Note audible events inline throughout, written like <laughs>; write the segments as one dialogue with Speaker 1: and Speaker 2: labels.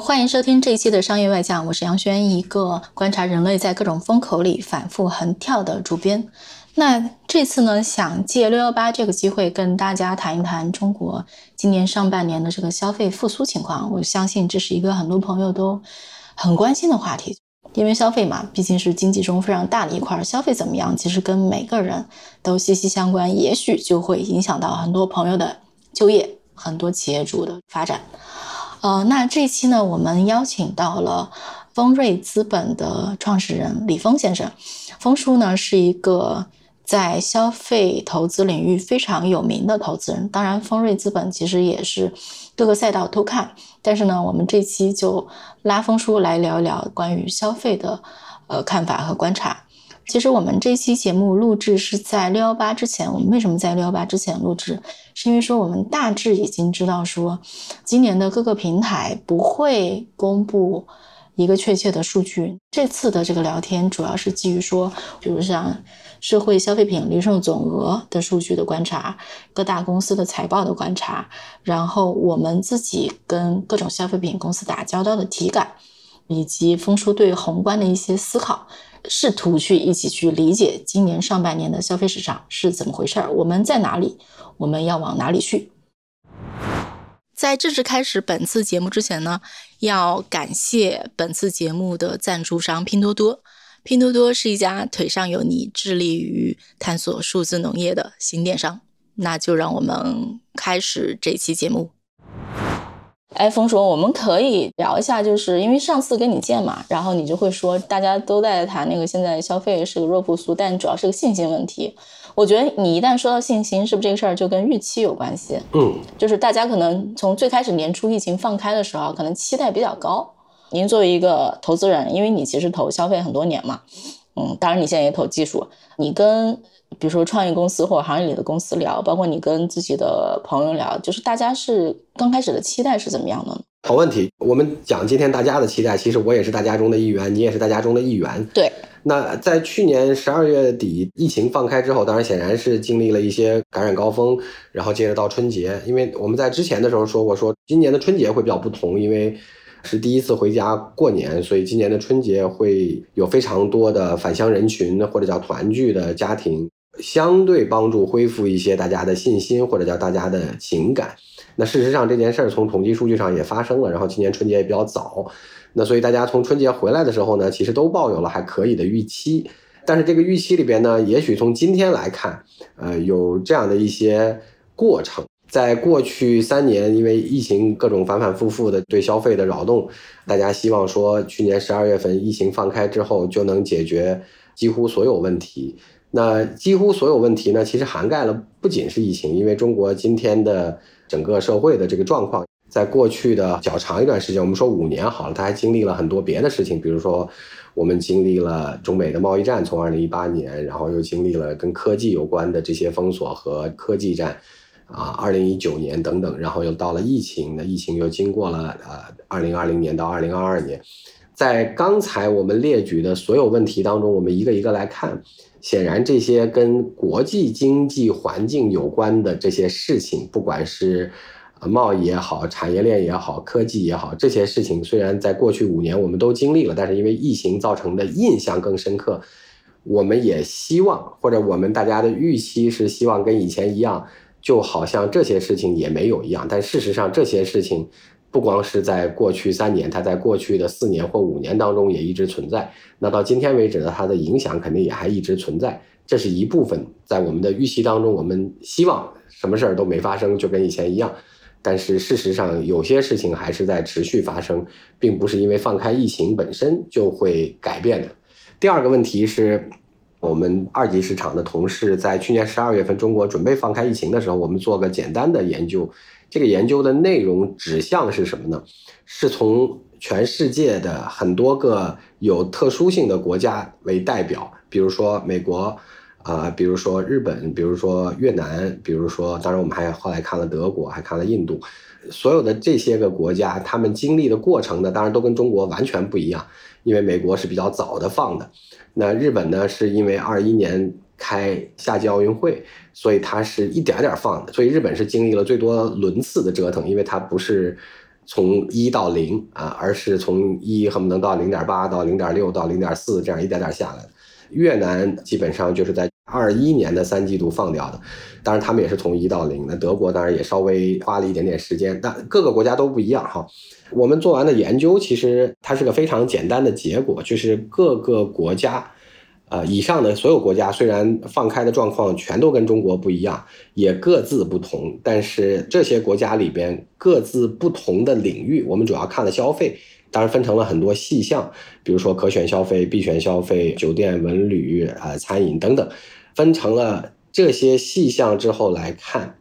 Speaker 1: 欢迎收听这一期的商业外讲，我是杨轩，一个观察人类在各种风口里反复横跳的主编。那这次呢，想借六幺八这个机会跟大家谈一谈中国今年上半年的这个消费复苏情况。我相信这是一个很多朋友都很关心的话题，因为消费嘛，毕竟是经济中非常大的一块，消费怎么样，其实跟每个人都息息相关，也许就会影响到很多朋友的就业，很多企业主的发展。呃，那这期呢，我们邀请到了丰瑞资本的创始人李峰先生。峰叔呢是一个在消费投资领域非常有名的投资人，当然丰瑞资本其实也是各个赛道都看。但是呢，我们这期就拉峰叔来聊一聊关于消费的呃看法和观察。其实我们这期节目录制是在六幺八之前。我们为什么在六幺八之前录制？是因为说我们大致已经知道说，今年的各个平台不会公布一个确切的数据。这次的这个聊天主要是基于说，比如像社会消费品零售总额的数据的观察，各大公司的财报的观察，然后我们自己跟各种消费品公司打交道的体感，以及峰叔对宏观的一些思考。试图去一起去理解今年上半年的消费市场是怎么回事儿，我们在哪里，我们要往哪里去？在正式开始本次节目之前呢，要感谢本次节目的赞助商拼多多。拼多多是一家腿上有泥、致力于探索数字农业的新电商。那就让我们开始这期节目。哎，峰说我们可以聊一下，就是因为上次跟你见嘛，然后你就会说大家都在谈那个现在消费是个弱复苏，但主要是个信心问题。我觉得你一旦说到信心，是不是这个事儿就跟预期有关系？
Speaker 2: 嗯，
Speaker 1: 就是大家可能从最开始年初疫情放开的时候，可能期待比较高。您作为一个投资人，因为你其实投消费很多年嘛，嗯，当然你现在也投技术，你跟。比如说创业公司或者行业里的公司聊，包括你跟自己的朋友聊，就是大家是刚开始的期待是怎么样的呢？
Speaker 2: 好问题，我们讲今天大家的期待，其实我也是大家中的一员，你也是大家中的一员。
Speaker 1: 对。
Speaker 2: 那在去年十二月底疫情放开之后，当然显然是经历了一些感染高峰，然后接着到春节，因为我们在之前的时候说过，说今年的春节会比较不同，因为是第一次回家过年，所以今年的春节会有非常多的返乡人群或者叫团聚的家庭。相对帮助恢复一些大家的信心，或者叫大家的情感。那事实上这件事儿从统计数据上也发生了。然后今年春节也比较早，那所以大家从春节回来的时候呢，其实都抱有了还可以的预期。但是这个预期里边呢，也许从今天来看，呃，有这样的一些过程。在过去三年，因为疫情各种反反复复的对消费的扰动，大家希望说去年十二月份疫情放开之后就能解决几乎所有问题。那几乎所有问题呢，其实涵盖了不仅是疫情，因为中国今天的整个社会的这个状况，在过去的较长一段时间，我们说五年好了，它还经历了很多别的事情，比如说我们经历了中美的贸易战，从二零一八年，然后又经历了跟科技有关的这些封锁和科技战，啊，二零一九年等等，然后又到了疫情，那疫情又经过了呃二零二零年到二零二二年，在刚才我们列举的所有问题当中，我们一个一个来看。显然，这些跟国际经济环境有关的这些事情，不管是贸易也好、产业链也好、科技也好，这些事情虽然在过去五年我们都经历了，但是因为疫情造成的印象更深刻，我们也希望，或者我们大家的预期是希望跟以前一样，就好像这些事情也没有一样。但事实上，这些事情。不光是在过去三年，它在过去的四年或五年当中也一直存在。那到今天为止呢，它的影响肯定也还一直存在。这是一部分，在我们的预期当中，我们希望什么事儿都没发生，就跟以前一样。但是事实上，有些事情还是在持续发生，并不是因为放开疫情本身就会改变的。第二个问题是，我们二级市场的同事在去年十二月份中国准备放开疫情的时候，我们做个简单的研究。这个研究的内容指向是什么呢？是从全世界的很多个有特殊性的国家为代表，比如说美国、啊，比如说日本，比如说越南，比如说，当然我们还后来看了德国，还看了印度，所有的这些个国家，他们经历的过程呢，当然都跟中国完全不一样，因为美国是比较早的放的，那日本呢，是因为二一年开夏季奥运会，所以它是一点点放的，所以日本是经历了最多轮次的折腾，因为它不是。从一到零啊，而是从一恨不能到零点八到零点六到零点四这样一点点下来的越南基本上就是在二一年的三季度放掉的，当然他们也是从一到零。那德国当然也稍微花了一点点时间，但各个国家都不一样哈。我们做完的研究其实它是个非常简单的结果，就是各个国家。啊，以上的所有国家虽然放开的状况全都跟中国不一样，也各自不同，但是这些国家里边各自不同的领域，我们主要看了消费，当然分成了很多细项，比如说可选消费、必选消费、酒店、文旅、啊餐饮等等，分成了这些细项之后来看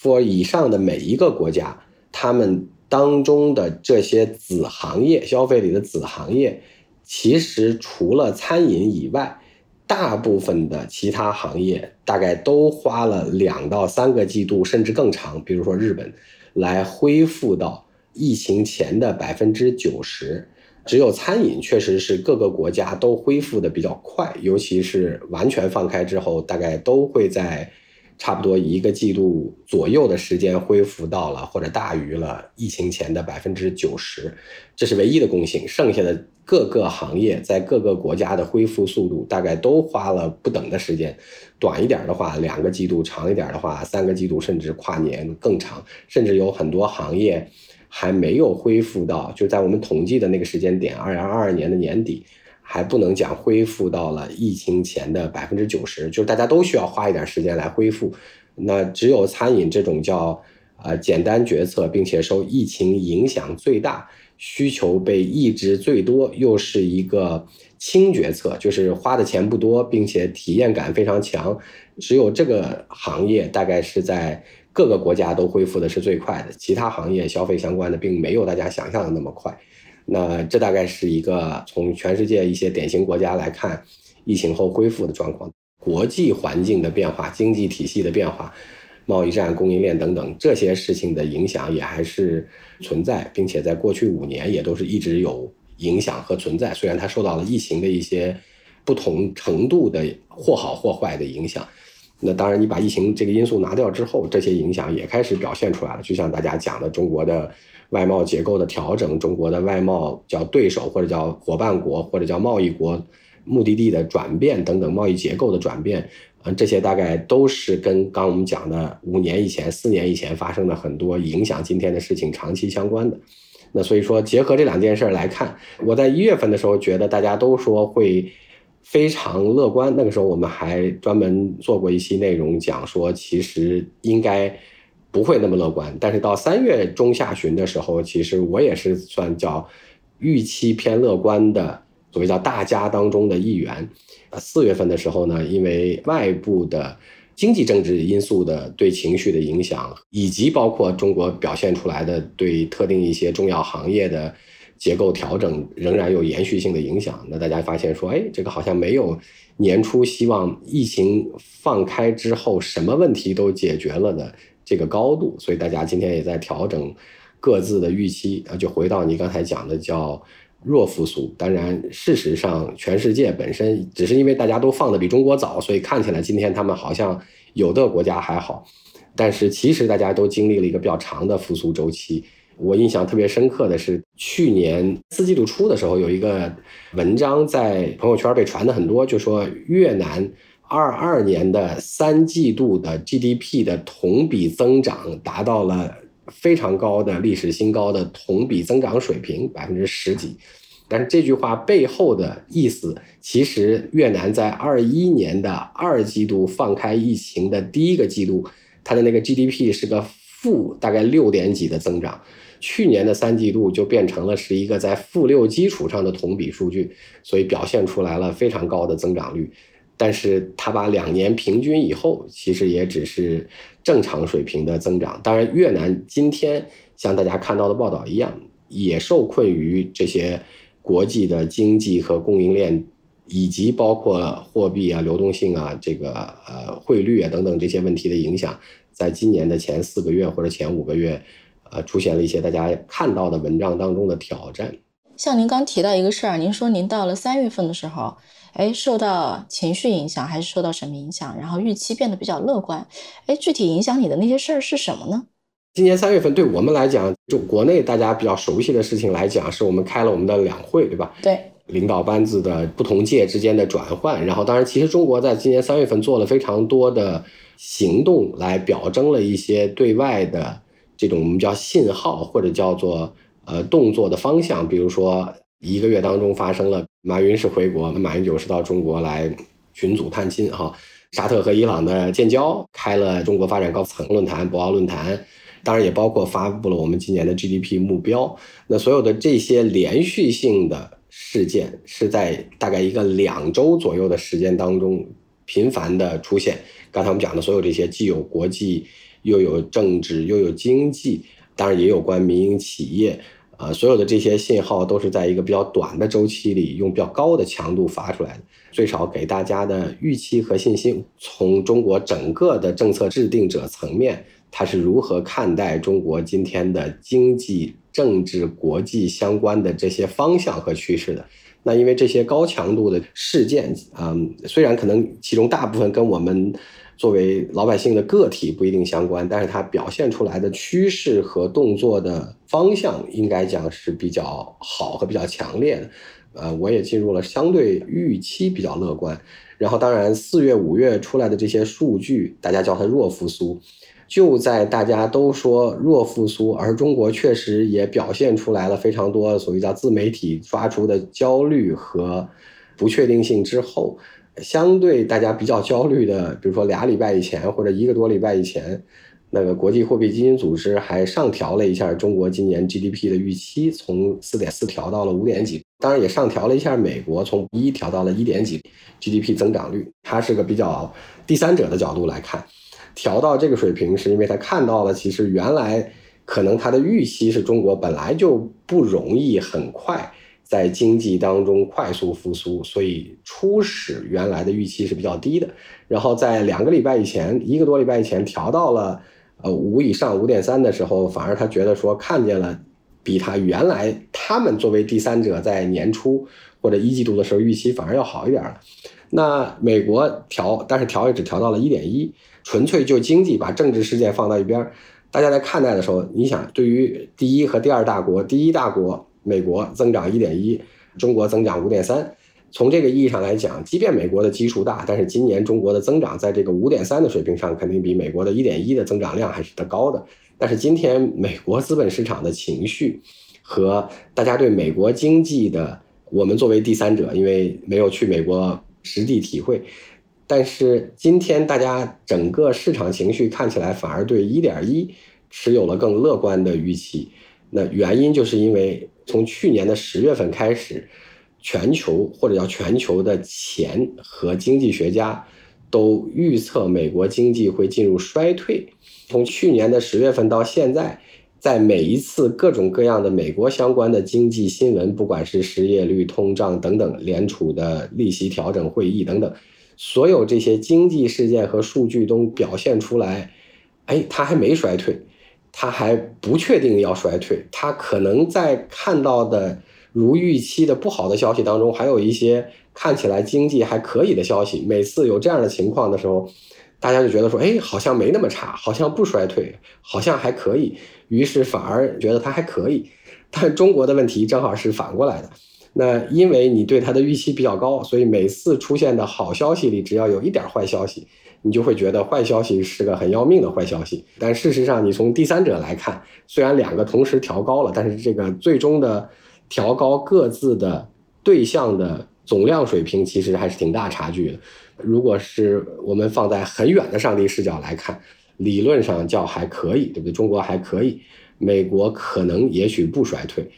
Speaker 2: ，for 以上的每一个国家，他们当中的这些子行业，消费里的子行业，其实除了餐饮以外，大部分的其他行业大概都花了两到三个季度，甚至更长。比如说日本，来恢复到疫情前的百分之九十，只有餐饮确实是各个国家都恢复的比较快，尤其是完全放开之后，大概都会在。差不多一个季度左右的时间恢复到了或者大于了疫情前的百分之九十，这是唯一的共性。剩下的各个行业在各个国家的恢复速度大概都花了不等的时间，短一点的话两个季度，长一点的话三个季度，甚至跨年更长，甚至有很多行业还没有恢复到就在我们统计的那个时间点，二零二二年的年底。还不能讲恢复到了疫情前的百分之九十，就是大家都需要花一点时间来恢复。那只有餐饮这种叫啊简单决策，并且受疫情影响最大、需求被抑制最多，又是一个轻决策，就是花的钱不多，并且体验感非常强。只有这个行业大概是在各个国家都恢复的是最快的，其他行业消费相关的并没有大家想象的那么快。那这大概是一个从全世界一些典型国家来看，疫情后恢复的状况，国际环境的变化、经济体系的变化、贸易战、供应链等等这些事情的影响也还是存在，并且在过去五年也都是一直有影响和存在。虽然它受到了疫情的一些不同程度的或好或坏的影响，那当然你把疫情这个因素拿掉之后，这些影响也开始表现出来了。就像大家讲的，中国的。外贸结构的调整，中国的外贸叫对手或者叫伙伴国或者叫贸易国目的地的转变等等，贸易结构的转变，嗯，这些大概都是跟刚我们讲的五年以前、四年以前发生的很多影响今天的事情长期相关的。那所以说，结合这两件事来看，我在一月份的时候觉得大家都说会非常乐观，那个时候我们还专门做过一期内容讲说，其实应该。不会那么乐观，但是到三月中下旬的时候，其实我也是算叫预期偏乐观的，所谓叫大家当中的一员。呃，四月份的时候呢，因为外部的经济政治因素的对情绪的影响，以及包括中国表现出来的对特定一些重要行业的结构调整，仍然有延续性的影响。那大家发现说，哎，这个好像没有年初希望疫情放开之后什么问题都解决了的。这个高度，所以大家今天也在调整各自的预期啊，就回到你刚才讲的叫弱复苏。当然，事实上，全世界本身只是因为大家都放的比中国早，所以看起来今天他们好像有的国家还好，但是其实大家都经历了一个比较长的复苏周期。我印象特别深刻的是，去年四季度初的时候，有一个文章在朋友圈被传的很多，就说越南。二二年的三季度的 GDP 的同比增长达到了非常高的历史新高的同比增长水平，百分之十几。但是这句话背后的意思，其实越南在二一年的二季度放开疫情的第一个季度，它的那个 GDP 是个负大概六点几的增长，去年的三季度就变成了是一个在负六基础上的同比数据，所以表现出来了非常高的增长率。但是它把两年平均以后，其实也只是正常水平的增长。当然，越南今天像大家看到的报道一样，也受困于这些国际的经济和供应链以及包括货币啊、流动性啊、这个呃汇率啊等等这些问题的影响，在今年的前四个月或者前五个月，呃，出现了一些大家看到的文章当中的挑战。
Speaker 1: 像您刚提到一个事儿，您说您到了三月份的时候，哎，受到情绪影响还是受到什么影响？然后预期变得比较乐观，哎，具体影响你的那些事儿是什么呢？
Speaker 2: 今年三月份对我们来讲，就国内大家比较熟悉的事情来讲，是我们开了我们的两会，对吧？
Speaker 1: 对，
Speaker 2: 领导班子的不同界之间的转换，然后当然，其实中国在今年三月份做了非常多的行动，来表征了一些对外的这种我们叫信号或者叫做呃动作的方向，比如说一个月当中发生了马云是回国，马英九是到中国来群组探亲哈，沙特和伊朗的建交，开了中国发展高层论坛、博鳌论坛。当然也包括发布了我们今年的 GDP 目标。那所有的这些连续性的事件，是在大概一个两周左右的时间当中频繁的出现。刚才我们讲的所有这些，既有国际，又有政治，又有经济，当然也有关民营企业。呃，所有的这些信号都是在一个比较短的周期里，用比较高的强度发出来的，最少给大家的预期和信心。从中国整个的政策制定者层面。他是如何看待中国今天的经济、政治、国际相关的这些方向和趋势的？那因为这些高强度的事件，嗯，虽然可能其中大部分跟我们作为老百姓的个体不一定相关，但是它表现出来的趋势和动作的方向，应该讲是比较好和比较强烈的。呃，我也进入了相对预期比较乐观。然后，当然四月、五月出来的这些数据，大家叫它弱复苏。就在大家都说弱复苏，而中国确实也表现出来了非常多所谓叫自媒体发出的焦虑和不确定性之后，相对大家比较焦虑的，比如说俩礼拜以前或者一个多礼拜以前，那个国际货币基金组织还上调了一下中国今年 GDP 的预期，从四点四调到了五点几，当然也上调了一下美国从一调到了一点几 GDP 增长率，它是个比较第三者的角度来看。调到这个水平，是因为他看到了，其实原来可能他的预期是中国本来就不容易很快在经济当中快速复苏，所以初始原来的预期是比较低的。然后在两个礼拜以前，一个多礼拜以前调到了呃五以上五点三的时候，反而他觉得说看见了比他原来他们作为第三者在年初或者一季度的时候预期反而要好一点了。那美国调，但是调也只调到了一点一。纯粹就经济，把政治事件放到一边，大家在看待的时候，你想，对于第一和第二大国，第一大国美国增长一点一，中国增长五点三，从这个意义上来讲，即便美国的基数大，但是今年中国的增长在这个五点三的水平上，肯定比美国的一点一的增长量还是得高的。但是今天美国资本市场的情绪和大家对美国经济的，我们作为第三者，因为没有去美国实地体会。但是今天大家整个市场情绪看起来反而对一点一持有了更乐观的预期，那原因就是因为从去年的十月份开始，全球或者叫全球的钱和经济学家都预测美国经济会进入衰退。从去年的十月份到现在，在每一次各种各样的美国相关的经济新闻，不管是失业率、通胀等等，联储的利息调整会议等等。所有这些经济事件和数据都表现出来，哎，它还没衰退，他还不确定要衰退，他可能在看到的如预期的不好的消息当中，还有一些看起来经济还可以的消息。每次有这样的情况的时候，大家就觉得说，哎，好像没那么差，好像不衰退，好像还可以，于是反而觉得它还可以。但中国的问题正好是反过来的。那因为你对它的预期比较高，所以每次出现的好消息里，只要有一点坏消息，你就会觉得坏消息是个很要命的坏消息。但事实上，你从第三者来看，虽然两个同时调高了，但是这个最终的调高各自的对象的总量水平，其实还是挺大差距的。如果是我们放在很远的上帝视角来看，理论上叫还可以，对不对？中国还可以，美国可能也许不衰退。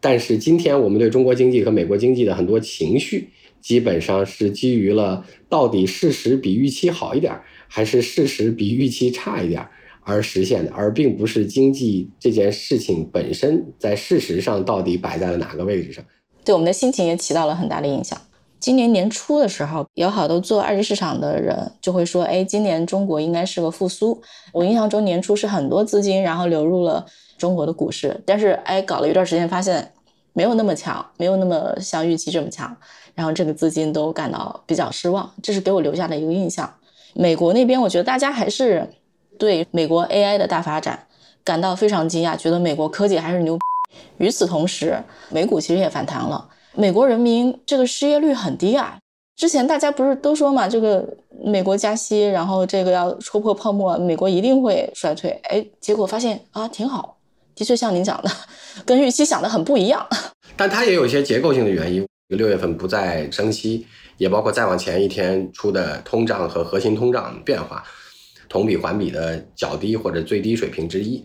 Speaker 2: 但是今天我们对中国经济和美国经济的很多情绪，基本上是基于了到底事实比预期好一点，还是事实比预期差一点而实现的，而并不是经济这件事情本身在事实上到底摆在了哪个位置上。
Speaker 1: 对我们的心情也起到了很大的影响。今年年初的时候，有好多做二级市场的人就会说：“哎，今年中国应该是个复苏。”我印象中年初是很多资金然后流入了中国的股市，但是哎，搞了一段时间发现没有那么强，没有那么像预期这么强，然后这个资金都感到比较失望，这是给我留下的一个印象。美国那边，我觉得大家还是对美国 AI 的大发展感到非常惊讶，觉得美国科技还是牛。与此同时，美股其实也反弹了。美国人民这个失业率很低啊！之前大家不是都说嘛，这个美国加息，然后这个要戳破泡沫，美国一定会衰退。哎，结果发现啊，挺好，的确像您讲的，<laughs> 跟预期想的很不一样。<laughs>
Speaker 2: 但它也有一些结构性的原因，六月份不再升息，也包括再往前一天出的通胀和核心通胀变化，同比环比的较低或者最低水平之一。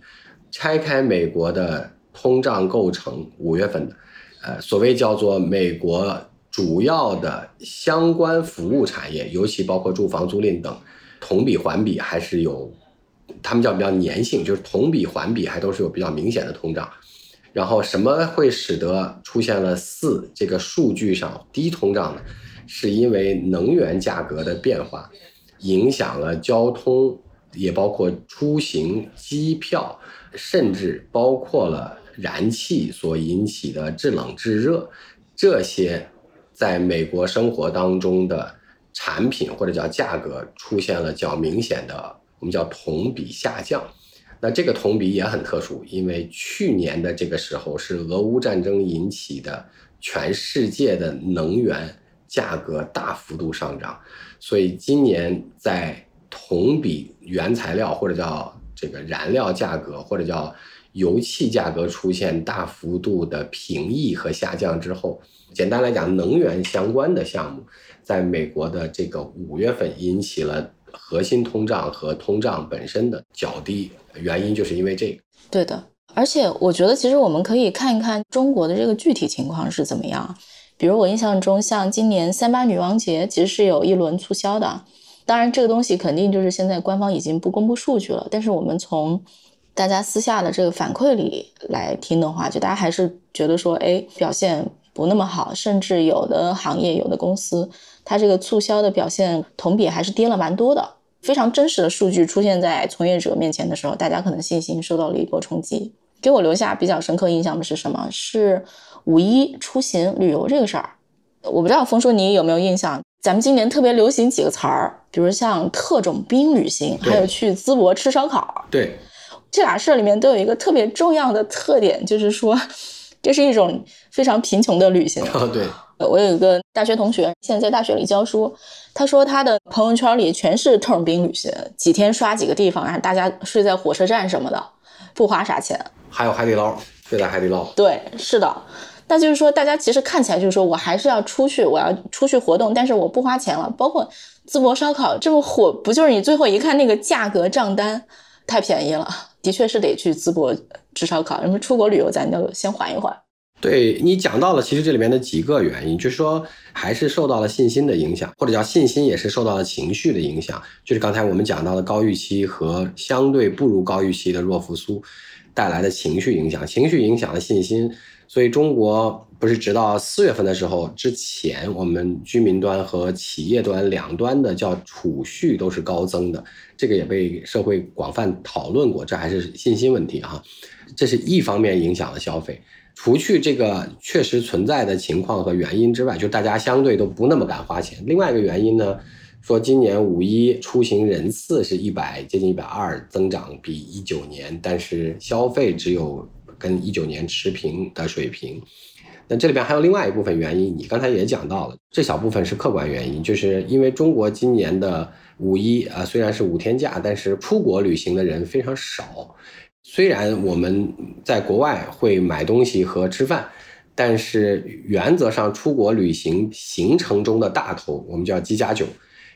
Speaker 2: 拆开美国的通胀构成，五月份的。呃，所谓叫做美国主要的相关服务产业，尤其包括住房租赁等，同比环比还是有，他们叫比较粘性，就是同比环比还都是有比较明显的通胀。然后什么会使得出现了四这个数据上低通胀呢？是因为能源价格的变化影响了交通，也包括出行、机票，甚至包括了。燃气所引起的制冷制热，这些在美国生活当中的产品或者叫价格出现了较明显的，我们叫同比下降。那这个同比也很特殊，因为去年的这个时候是俄乌战争引起的全世界的能源价格大幅度上涨，所以今年在同比原材料或者叫这个燃料价格或者叫。油气价格出现大幅度的平抑和下降之后，简单来讲，能源相关的项目在美国的这个五月份引起了核心通胀和通胀本身的较低，原因就是因为这个。
Speaker 1: 对的，而且我觉得其实我们可以看一看中国的这个具体情况是怎么样。比如我印象中，像今年三八女王节其实是有一轮促销的，当然这个东西肯定就是现在官方已经不公布数据了，但是我们从大家私下的这个反馈里来听的话，就大家还是觉得说，哎，表现不那么好，甚至有的行业、有的公司，它这个促销的表现同比还是跌了蛮多的。非常真实的数据出现在从业者面前的时候，大家可能信心受到了一波冲击。给我留下比较深刻印象的是什么？是五一出行旅游这个事儿。我不知道峰叔你有没有印象？咱们今年特别流行几个词儿，比如像特种兵旅行，还有去淄博吃烧烤。
Speaker 2: 对。
Speaker 1: 这俩事儿里面都有一个特别重要的特点，就是说，这是一种非常贫穷的旅行。
Speaker 2: 对，
Speaker 1: 我有一个大学同学，现在在大学里教书，他说他的朋友圈里全是特种兵旅行，几天刷几个地方，然后大家睡在火车站什么的，不花啥钱。
Speaker 2: 还有海底捞，睡在海底捞。
Speaker 1: 对，是的。那就是说，大家其实看起来就是说我还是要出去，我要出去活动，但是我不花钱了。包括淄博烧烤这么火，不就是你最后一看那个价格账单？太便宜了，的确是得去淄博吃烧烤。什么出国旅游，咱就先缓一缓。
Speaker 2: 对你讲到了，其实这里面的几个原因，就是说还是受到了信心的影响，或者叫信心也是受到了情绪的影响。就是刚才我们讲到的高预期和相对不如高预期的弱复苏带来的情绪影响，情绪影响了信心。所以中国不是直到四月份的时候之前，我们居民端和企业端两端的叫储蓄都是高增的，这个也被社会广泛讨论过，这还是信心问题哈。这是一方面影响了消费，除去这个确实存在的情况和原因之外，就大家相对都不那么敢花钱。另外一个原因呢，说今年五一出行人次是一百接近一百二增长比一九年，但是消费只有。跟一九年持平的水平，那这里边还有另外一部分原因，你刚才也讲到了，这小部分是客观原因，就是因为中国今年的五一啊，虽然是五天假，但是出国旅行的人非常少。虽然我们在国外会买东西和吃饭，但是原则上出国旅行行程中的大头，我们叫机加酒。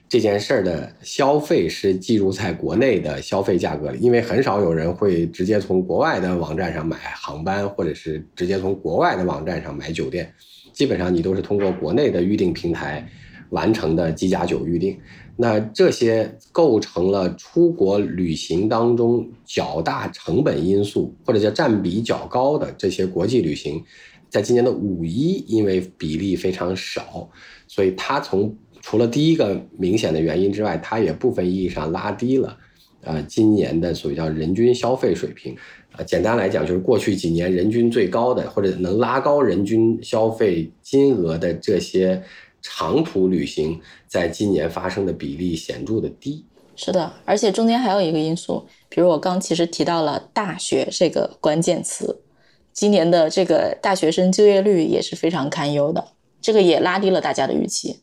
Speaker 2: 这件事儿的消费是计入在国内的消费价格里，因为很少有人会直接从国外的网站上买航班，或者是直接从国外的网站上买酒店，基本上你都是通过国内的预订平台完成的机加酒预订。那这些构成了出国旅行当中较大成本因素，或者叫占比较高的这些国际旅行。在今年的五一，因为比例非常少，所以它从除了第一个明显的原因之外，它也部分意义上拉低了，呃，今年的所谓叫人均消费水平。啊，简单来讲，就是过去几年人均最高的，或者能拉高人均消费金额的这些长途旅行，在今年发生的比例显著的低。
Speaker 1: 是的，而且中间还有一个因素，比如我刚其实提到了大学这个关键词，今年的这个大学生就业率也是非常堪忧的，这个也拉低了大家的预期。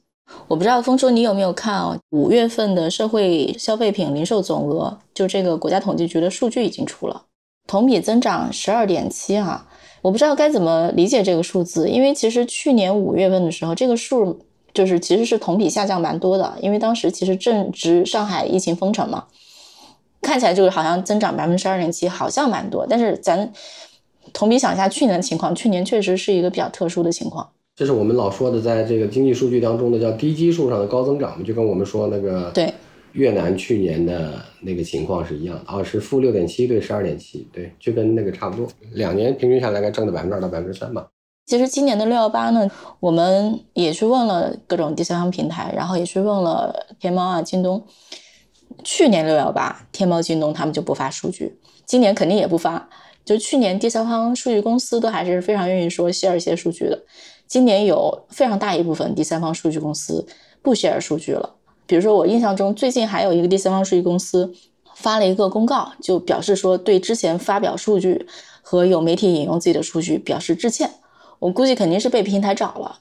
Speaker 1: 我不知道峰叔你有没有看哦，五月份的社会消费品零售总额，就这个国家统计局的数据已经出了。同比增长十二点七啊，我不知道该怎么理解这个数字，因为其实去年五月份的时候，这个数就是其实是同比下降蛮多的，因为当时其实正值上海疫情封城嘛，看起来就是好像增长百分之十二点七，好像蛮多，但是咱同比想一下去年的情况，去年确实是一个比较特殊的情况。
Speaker 2: 这是我们老说的，在这个经济数据当中的叫低基数上的高增长就跟我们说那个
Speaker 1: 对。
Speaker 2: 越南去年的那个情况是一样的啊，是负六点七对十二点七，对，就跟那个差不多。两年平均下来，该挣的百分之二到百分之三吧。
Speaker 1: 其实今年的六幺八呢，我们也去问了各种第三方平台，然后也去问了天猫啊、京东。去年六幺八，天猫、京东他们就不发数据，今年肯定也不发。就去年第三方数据公司都还是非常愿意说 share 一些数据的，今年有非常大一部分第三方数据公司不 share 数据了。比如说，我印象中最近还有一个第三方数据公司发了一个公告，就表示说对之前发表数据和有媒体引用自己的数据表示致歉。我估计肯定是被平台找了，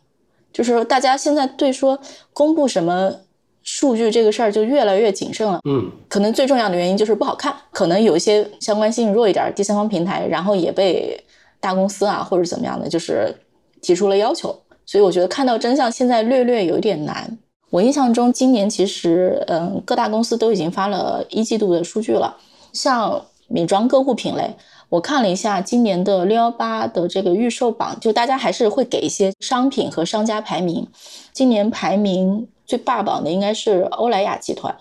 Speaker 1: 就是大家现在对说公布什么数据这个事儿就越来越谨慎了。
Speaker 2: 嗯，
Speaker 1: 可能最重要的原因就是不好看，可能有一些相关性弱一点第三方平台，然后也被大公司啊或者怎么样的，就是提出了要求。所以我觉得看到真相现在略略有点难。我印象中，今年其实，嗯，各大公司都已经发了一季度的数据了。像美妆个护品类，我看了一下今年的六幺八的这个预售榜，就大家还是会给一些商品和商家排名。今年排名最霸榜的应该是欧莱雅集团，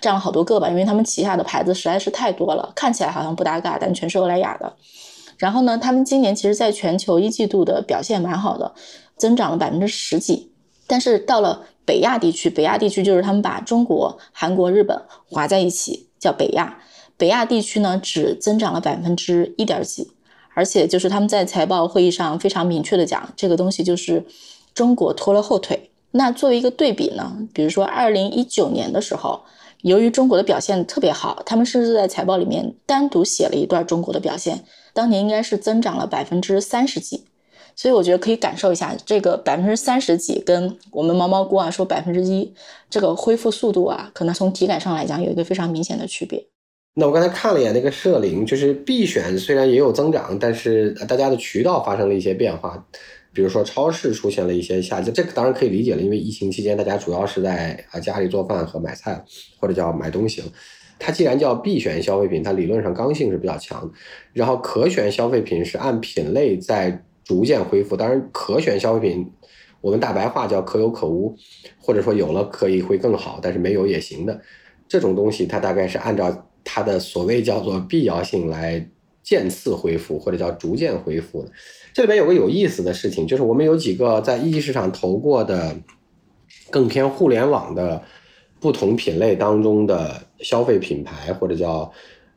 Speaker 1: 占了好多个吧，因为他们旗下的牌子实在是太多了，看起来好像不搭嘎，但全是欧莱雅的。然后呢，他们今年其实在全球一季度的表现蛮好的，增长了百分之十几，但是到了。北亚地区，北亚地区就是他们把中国、韩国、日本划在一起，叫北亚。北亚地区呢，只增长了百分之一点几，而且就是他们在财报会议上非常明确的讲，这个东西就是中国拖了后腿。那作为一个对比呢，比如说二零一九年的时候，由于中国的表现特别好，他们甚至在财报里面单独写了一段中国的表现，当年应该是增长了百分之三十几。所以我觉得可以感受一下这个百分之三十几，跟我们毛毛菇啊说百分之一，这个恢复速度啊，可能从体感上来讲有一个非常明显的区别。
Speaker 2: 那我刚才看了一眼那个社零，就是必选虽然也有增长，但是大家的渠道发生了一些变化，比如说超市出现了一些下降，这个当然可以理解了，因为疫情期间大家主要是在啊家里做饭和买菜，或者叫买东西。它既然叫必选消费品，它理论上刚性是比较强的，然后可选消费品是按品类在。逐渐恢复，当然可选消费品，我们大白话叫可有可无，或者说有了可以会更好，但是没有也行的这种东西，它大概是按照它的所谓叫做必要性来渐次恢复，或者叫逐渐恢复的。这里边有个有意思的事情，就是我们有几个在一级市场投过的更偏互联网的不同品类当中的消费品牌，或者叫。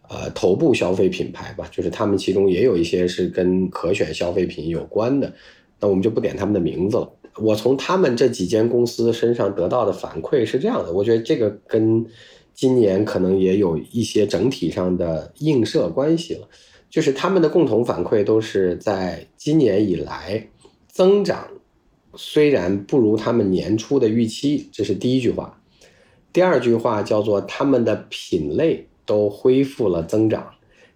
Speaker 2: 呃，头部消费品牌吧，就是他们其中也有一些是跟可选消费品有关的，那我们就不点他们的名字了。我从他们这几间公司身上得到的反馈是这样的，我觉得这个跟今年可能也有一些整体上的映射关系了。就是他们的共同反馈都是在今年以来增长虽然不如他们年初的预期，这是第一句话。第二句话叫做他们的品类。都恢复了增长。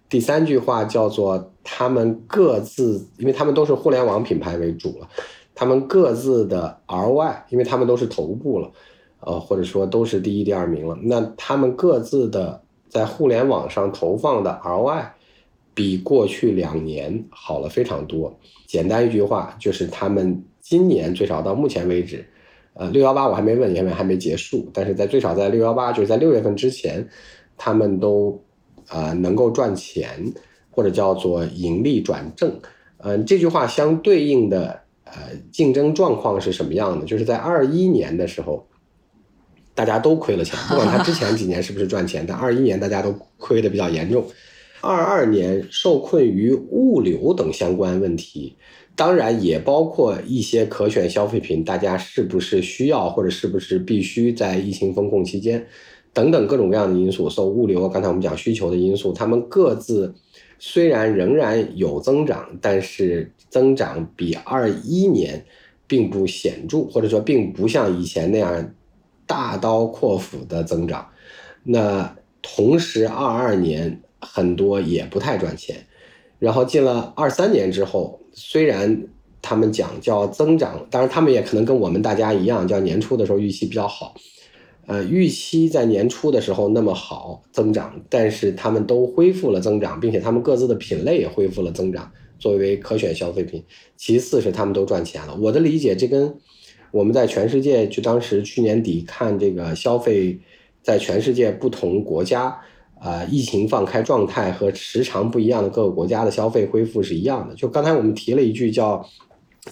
Speaker 2: 第三句话叫做他们各自，因为他们都是互联网品牌为主了，他们各自的 RY，因为他们都是头部了，呃，或者说都是第一、第二名了，那他们各自的在互联网上投放的 ROI 比过去两年好了非常多。简单一句话就是他们今年最少到目前为止，呃，六幺八我还没问，因为还没结束，但是在最少在六幺八就是在六月份之前。他们都，啊，能够赚钱，或者叫做盈利转正，嗯，这句话相对应的呃竞争状况是什么样的？就是在二一年的时候，大家都亏了钱，<laughs> 不管他之前几年是不是赚钱，但二一年大家都亏的比较严重。二二年受困于物流等相关问题，当然也包括一些可选消费品，大家是不是需要或者是不是必须在疫情封控期间，等等各种各样的因素，受物流刚才我们讲需求的因素，他们各自虽然仍然有增长，但是增长比二一年并不显著，或者说并不像以前那样大刀阔斧的增长。那同时二二年。很多也不太赚钱，然后进了二三年之后，虽然他们讲叫增长，当然他们也可能跟我们大家一样，叫年初的时候预期比较好，呃，预期在年初的时候那么好增长，但是他们都恢复了增长，并且他们各自的品类也恢复了增长，作为可选消费品。其次是他们都赚钱了。我的理解，这跟我们在全世界就当时去年底看这个消费，在全世界不同国家。呃，疫情放开状态和时长不一样的各个国家的消费恢复是一样的。就刚才我们提了一句，叫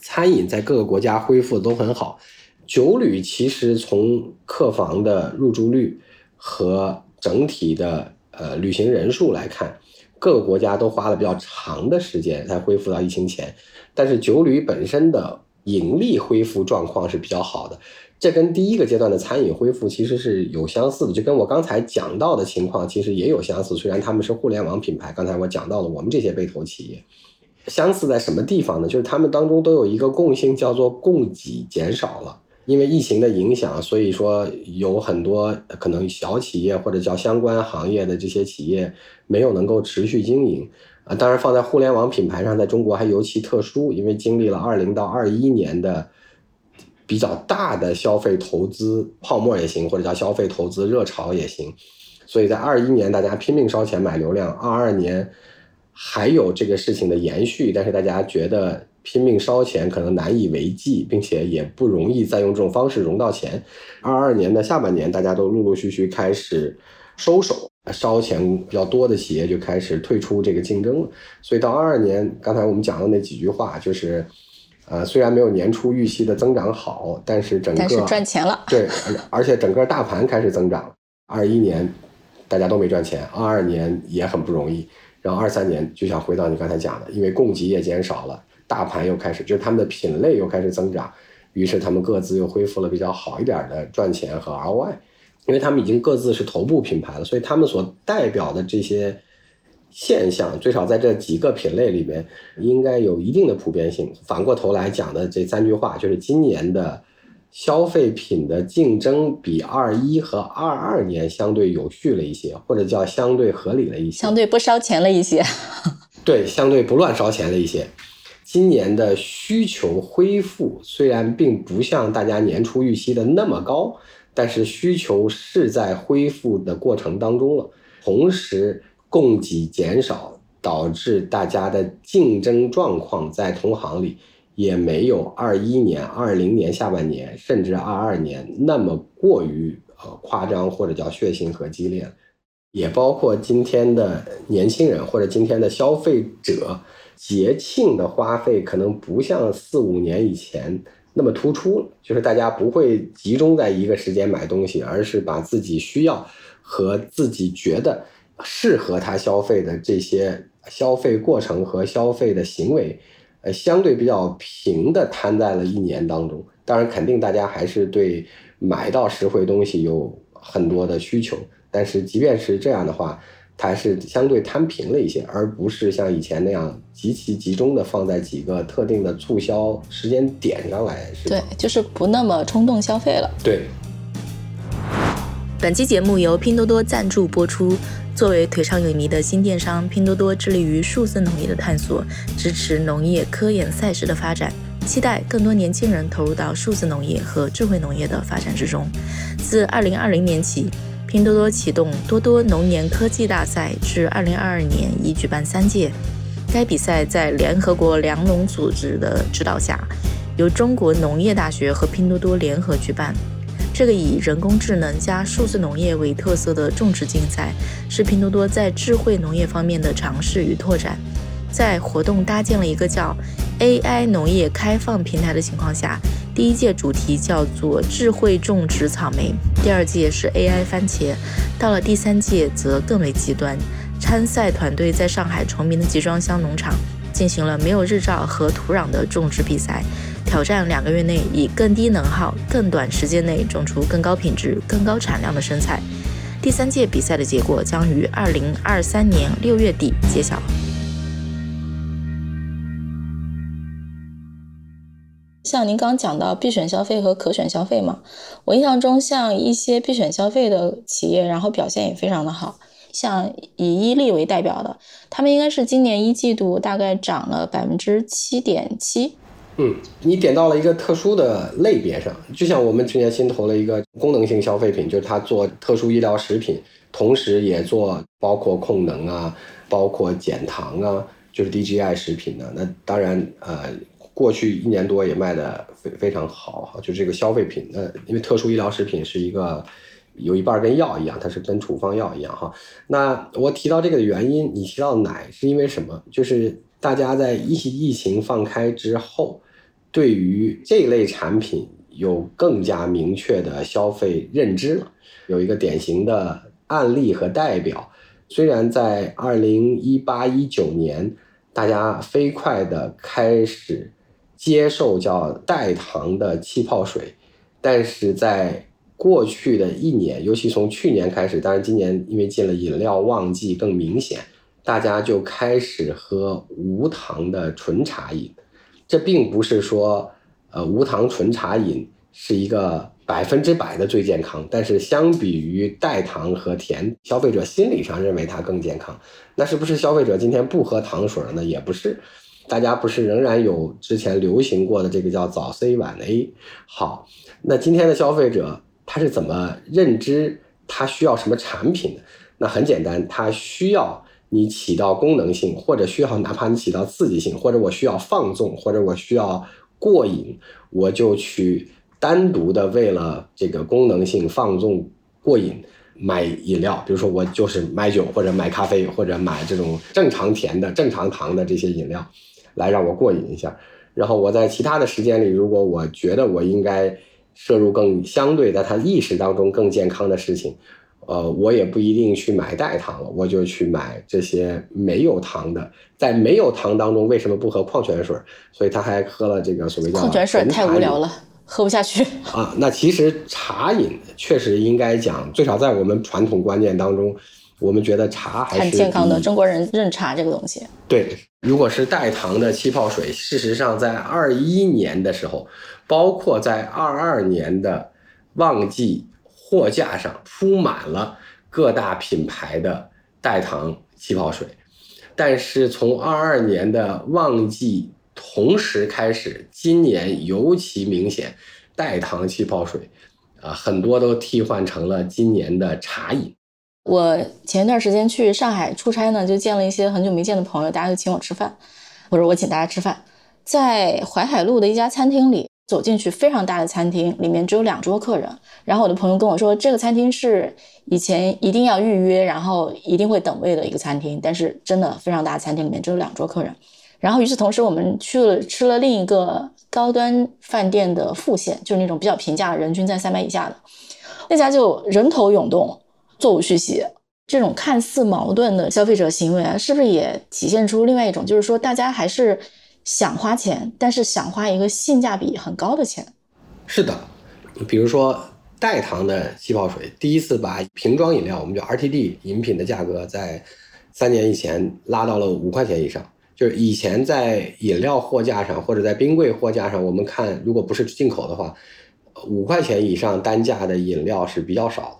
Speaker 2: 餐饮在各个国家恢复都很好。酒旅其实从客房的入住率和整体的呃旅行人数来看，各个国家都花了比较长的时间才恢复到疫情前。但是酒旅本身的盈利恢复状况是比较好的。这跟第一个阶段的餐饮恢复其实是有相似的，就跟我刚才讲到的情况其实也有相似。虽然他们是互联网品牌，刚才我讲到了我们这些被投企业相似在什么地方呢？就是他们当中都有一个共性，叫做供给减少了。因为疫情的影响，所以说有很多可能小企业或者叫相关行业的这些企业没有能够持续经营啊。当然，放在互联网品牌上，在中国还尤其特殊，因为经历了二零到二一年的。比较大的消费投资泡沫也行，或者叫消费投资热潮也行，所以在二一年大家拼命烧钱买流量，二二年还有这个事情的延续，但是大家觉得拼命烧钱可能难以为继，并且也不容易再用这种方式融到钱。二二年的下半年，大家都陆陆续续开始收手，烧钱比较多的企业就开始退出这个竞争了。所以到二二年，刚才我们讲的那几句话就是。呃，虽然没有年初预期的增长好，但是整个
Speaker 1: 赚钱了。<laughs>
Speaker 2: 对，而且整个大盘开始增长。二一年大家都没赚钱，二二年也很不容易。然后二三年就想回到你刚才讲的，因为供给也减少了，大盘又开始，就是他们的品类又开始增长，于是他们各自又恢复了比较好一点的赚钱和 ROI，因为他们已经各自是头部品牌了，所以他们所代表的这些。现象最少在这几个品类里边应该有一定的普遍性。反过头来讲的这三句话，就是今年的消费品的竞争比二一和二二年相对有序了一些，或者叫相对合理了一些，
Speaker 1: 相对不烧钱了一些。<laughs>
Speaker 2: 对，相对不乱烧钱了一些。今年的需求恢复虽然并不像大家年初预期的那么高，但是需求是在恢复的过程当中了，同时。供给减少导致大家的竞争状况在同行里也没有二一年、二零年下半年，甚至二二年那么过于呃夸张或者叫血腥和激烈，也包括今天的年轻人或者今天的消费者，节庆的花费可能不像四五年以前那么突出，就是大家不会集中在一个时间买东西，而是把自己需要和自己觉得。适合他消费的这些消费过程和消费的行为，呃，相对比较平的摊在了一年当中。当然，肯定大家还是对买到实惠东西有很多的需求，但是即便是这样的话，它是相对摊平了一些，而不是像以前那样极其集中的放在几个特定的促销时间点上来。
Speaker 1: 对，就是不那么冲动消费了。
Speaker 2: 对。
Speaker 1: 本期节目由拼多多赞助播出。作为腿上有泥的新电商，拼多多致力于数字农业的探索，支持农业科研赛事的发展，期待更多年轻人投入到数字农业和智慧农业的发展之中。自二零二零年起，拼多多启动多多农研科技大赛，至2022年已举办三届。该比赛在联合国粮农组织的指导下，由中国农业大学和拼多多联合举办。这个以人工智能加数字农业为特色的种植竞赛，是拼多多在智慧农业方面的尝试与拓展。
Speaker 3: 在活动搭建了一个叫 AI 农业开放平台的情况下，第一届主题叫做智慧种植草莓，第二届是 AI 番茄，到了第三届则更为极端。参赛团队在上海崇明的集装箱农场进行了没有日照和土壤的种植比赛，挑战两个月内以更低能耗、更短时间内种出更高品质、更高产量的生菜。第三届比赛的结果将于二零二三年六月底揭晓。
Speaker 1: 像您刚刚讲到必选消费和可选消费嘛，我印象中像一些必选消费的企业，然后表现也非常的好。像以伊利为代表的，他们应该是今年一季度大概涨了百分之七点七。
Speaker 2: 嗯，你点到了一个特殊的类别上，就像我们去年新投了一个功能性消费品，就是它做特殊医疗食品，同时也做包括控能啊，包括减糖啊，就是 DGI 食品的。那当然，呃，过去一年多也卖的非非常好哈，就这个消费品，呃因为特殊医疗食品是一个。有一半跟药一样，它是跟处方药一样哈。那我提到这个的原因，你提到奶是因为什么？就是大家在疫疫情放开之后，对于这类产品有更加明确的消费认知了。有一个典型的案例和代表，虽然在二零一八一九年，大家飞快的开始接受叫代糖的气泡水，但是在过去的一年，尤其从去年开始，当然今年因为进了饮料旺季更明显，大家就开始喝无糖的纯茶饮。这并不是说，呃，无糖纯茶饮是一个百分之百的最健康，但是相比于代糖和甜，消费者心理上认为它更健康。那是不是消费者今天不喝糖水了呢？也不是，大家不是仍然有之前流行过的这个叫早 C 晚 A。好，那今天的消费者。他是怎么认知他需要什么产品的？那很简单，他需要你起到功能性，或者需要哪怕你起到刺激性，或者我需要放纵，或者我需要过瘾，我就去单独的为了这个功能性放纵过瘾买饮料。比如说我就是买酒，或者买咖啡，或者买这种正常甜的、正常糖的这些饮料，来让我过瘾一下。然后我在其他的时间里，如果我觉得我应该。摄入更相对在他意识当中更健康的事情，呃，我也不一定去买代糖了，我就去买这些没有糖的。在没有糖当中，为什么不喝矿泉水？所以他还喝了这个所谓叫
Speaker 1: 矿泉水太无聊了，喝不下去 <laughs>
Speaker 2: 啊。那其实茶饮确实应该讲，最少在我们传统观念当中，我们觉得茶还是
Speaker 1: 很健康的。中国人认茶这个东西，
Speaker 2: 对，如果是代糖的气泡水，事实上在二一年的时候。包括在二二年的旺季货架上铺满了各大品牌的代糖气泡水，但是从二二年的旺季同时开始，今年尤其明显，代糖气泡水啊很多都替换成了今年的茶饮。
Speaker 1: 我前一段时间去上海出差呢，就见了一些很久没见的朋友，大家就请我吃饭，或者我请大家吃饭，在淮海路的一家餐厅里。走进去，非常大的餐厅，里面只有两桌客人。然后我的朋友跟我说，这个餐厅是以前一定要预约，然后一定会等位的一个餐厅。但是真的非常大的餐厅里面只有两桌客人。然后与此同时，我们去了吃了另一个高端饭店的副线，就是那种比较平价，人均在三百以下的那家，就人头涌动，座无虚席。这种看似矛盾的消费者行为啊，是不是也体现出另外一种，就是说大家还是。想花钱，但是想花一个性价比很高的钱。
Speaker 2: 是的，比如说代糖的气泡水，第一次把瓶装饮料，我们叫 RTD 饮品的价格，在三年以前拉到了五块钱以上。就是以前在饮料货架上或者在冰柜货架上，我们看如果不是进口的话，五块钱以上单价的饮料是比较少的。